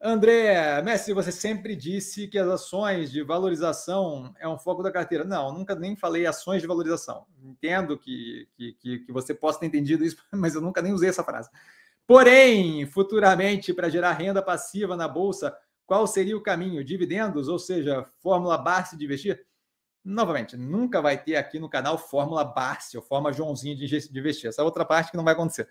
André, Messi, você sempre disse que as ações de valorização é um foco da carteira. Não, nunca nem falei ações de valorização. Entendo que, que, que você possa ter entendido isso, mas eu nunca nem usei essa frase. Porém, futuramente, para gerar renda passiva na Bolsa, qual seria o caminho? Dividendos, ou seja, fórmula Barsi de investir? Novamente, nunca vai ter aqui no canal fórmula Barsi ou fórmula Joãozinho de investir. Essa é outra parte que não vai acontecer.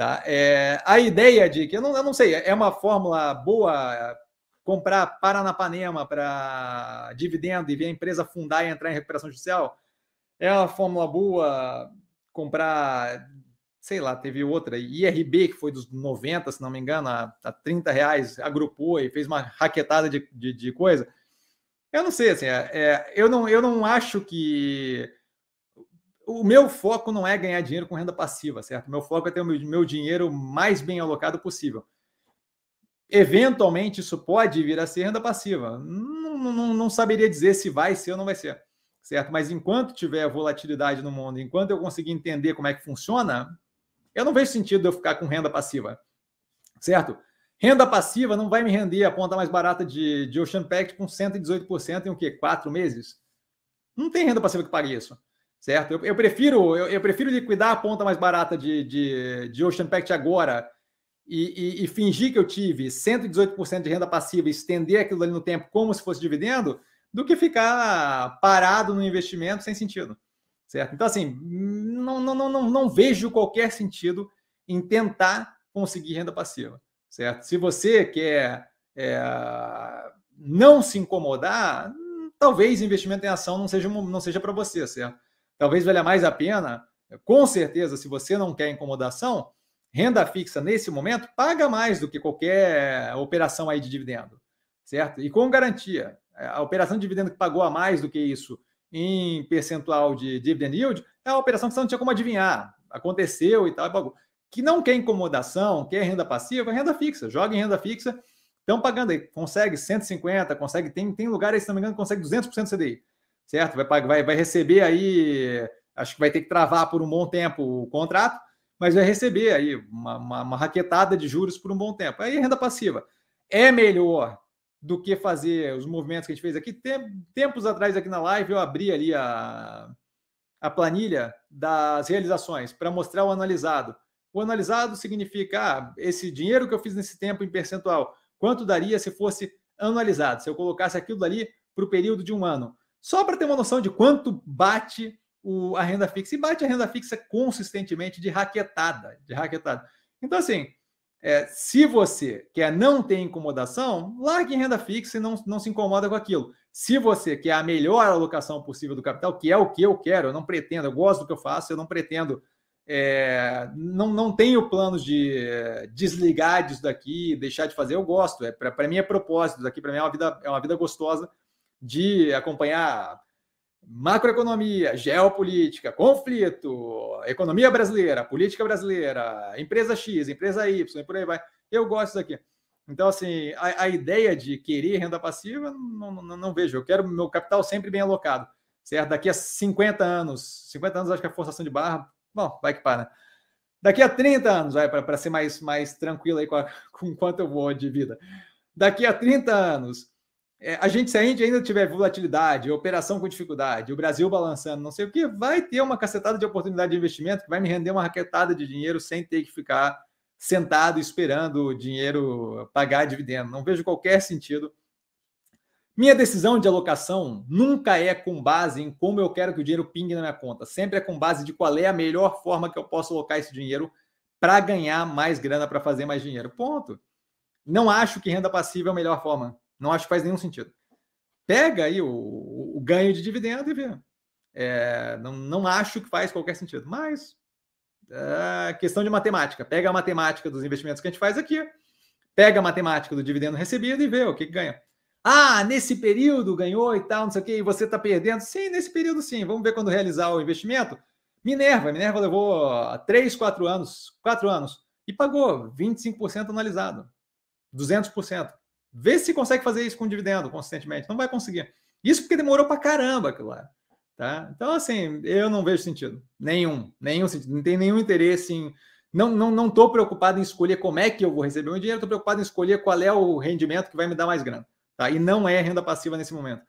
Tá? É, a ideia de que, eu não, eu não sei, é uma fórmula boa comprar Paranapanema para dividendo e ver a empresa fundar e entrar em recuperação judicial? É uma fórmula boa comprar, sei lá, teve outra, IRB, que foi dos 90, se não me engano, a, a 30 reais, agrupou e fez uma raquetada de, de, de coisa. Eu não sei, assim, é, é, eu, não, eu não acho que o meu foco não é ganhar dinheiro com renda passiva, certo? O meu foco é ter o meu, meu dinheiro mais bem alocado possível. Eventualmente, isso pode vir a ser renda passiva. Não, não, não saberia dizer se vai ser ou não vai ser, certo? Mas enquanto tiver volatilidade no mundo, enquanto eu conseguir entender como é que funciona, eu não vejo sentido eu ficar com renda passiva, certo? Renda passiva não vai me render a ponta mais barata de, de Ocean Pact com 118% em o quê? Quatro meses? Não tem renda passiva que pague isso certo? Eu, eu prefiro eu, eu, prefiro liquidar a ponta mais barata de, de, de Ocean Pact agora e, e, e, fingir que eu tive 118% de renda passiva e estender aquilo ali no tempo como se fosse dividendo, do que ficar parado no investimento sem sentido, certo? Então, assim, não, não, não, não vejo qualquer sentido em tentar conseguir renda passiva, certo? Se você quer é, não se incomodar, talvez investimento em ação não seja, não seja para você, certo? Talvez valha mais a pena, com certeza, se você não quer incomodação, renda fixa nesse momento paga mais do que qualquer operação aí de dividendo, certo? E com garantia. A operação de dividendo que pagou a mais do que isso em percentual de dividend yield é uma operação que você não tinha como adivinhar. Aconteceu e tal. Que não quer incomodação, quer renda passiva, renda fixa. Joga em renda fixa, estão pagando aí. Consegue 150, consegue, tem, tem lugares, se não me engano, consegue 200% CDI certo? Vai, vai, vai receber aí, acho que vai ter que travar por um bom tempo o contrato, mas vai receber aí uma, uma, uma raquetada de juros por um bom tempo. Aí renda passiva é melhor do que fazer os movimentos que a gente fez aqui. Tempos atrás aqui na live eu abri ali a, a planilha das realizações para mostrar o analisado. O analisado significa ah, esse dinheiro que eu fiz nesse tempo em percentual, quanto daria se fosse anualizado, se eu colocasse aquilo ali para o período de um ano. Só para ter uma noção de quanto bate o, a renda fixa. E bate a renda fixa consistentemente de raquetada. De raquetada. Então, assim, é, se você quer não ter incomodação, largue em renda fixa e não, não se incomoda com aquilo. Se você quer a melhor alocação possível do capital, que é o que eu quero, eu não pretendo, eu gosto do que eu faço, eu não pretendo, é, não, não tenho planos de é, desligar disso daqui, deixar de fazer, eu gosto. É, para mim é propósito, daqui para mim é uma vida, é uma vida gostosa de acompanhar macroeconomia, geopolítica, conflito, economia brasileira, política brasileira, empresa X, empresa Y, por aí vai. Eu gosto disso aqui. Então, assim, a, a ideia de querer renda passiva, não, não, não, vejo. Eu quero meu capital sempre bem alocado, certo? Daqui a 50 anos, 50 anos acho que a forçação de barra, bom, vai que para. Né? Daqui a 30 anos, vai para ser mais, mais tranquilo aí com, a, com quanto eu vou de vida. Daqui a 30 anos, é, a gente, se a gente ainda tiver volatilidade, operação com dificuldade, o Brasil balançando, não sei o que, vai ter uma cacetada de oportunidade de investimento que vai me render uma raquetada de dinheiro sem ter que ficar sentado esperando o dinheiro pagar dividendo. Não vejo qualquer sentido. Minha decisão de alocação nunca é com base em como eu quero que o dinheiro pingue na minha conta. Sempre é com base de qual é a melhor forma que eu posso alocar esse dinheiro para ganhar mais grana, para fazer mais dinheiro. Ponto. Não acho que renda passiva é a melhor forma. Não acho que faz nenhum sentido. Pega aí o, o ganho de dividendo e vê. É, não, não acho que faz qualquer sentido, mas é questão de matemática. Pega a matemática dos investimentos que a gente faz aqui, pega a matemática do dividendo recebido e vê o que, que ganha. Ah, nesse período ganhou e tal, não sei o que, e você está perdendo. Sim, nesse período sim. Vamos ver quando realizar o investimento. Minerva, Minerva levou 3, 4 anos, 4 anos, e pagou 25% analisado, 200%. Vê se consegue fazer isso com dividendo consistentemente. Não vai conseguir. Isso porque demorou para caramba aquilo lá. Tá? Então, assim, eu não vejo sentido. Nenhum. Nenhum sentido. Não tem nenhum interesse em Não estou não, não preocupado em escolher como é que eu vou receber meu dinheiro, estou preocupado em escolher qual é o rendimento que vai me dar mais grana. Tá? E não é renda passiva nesse momento.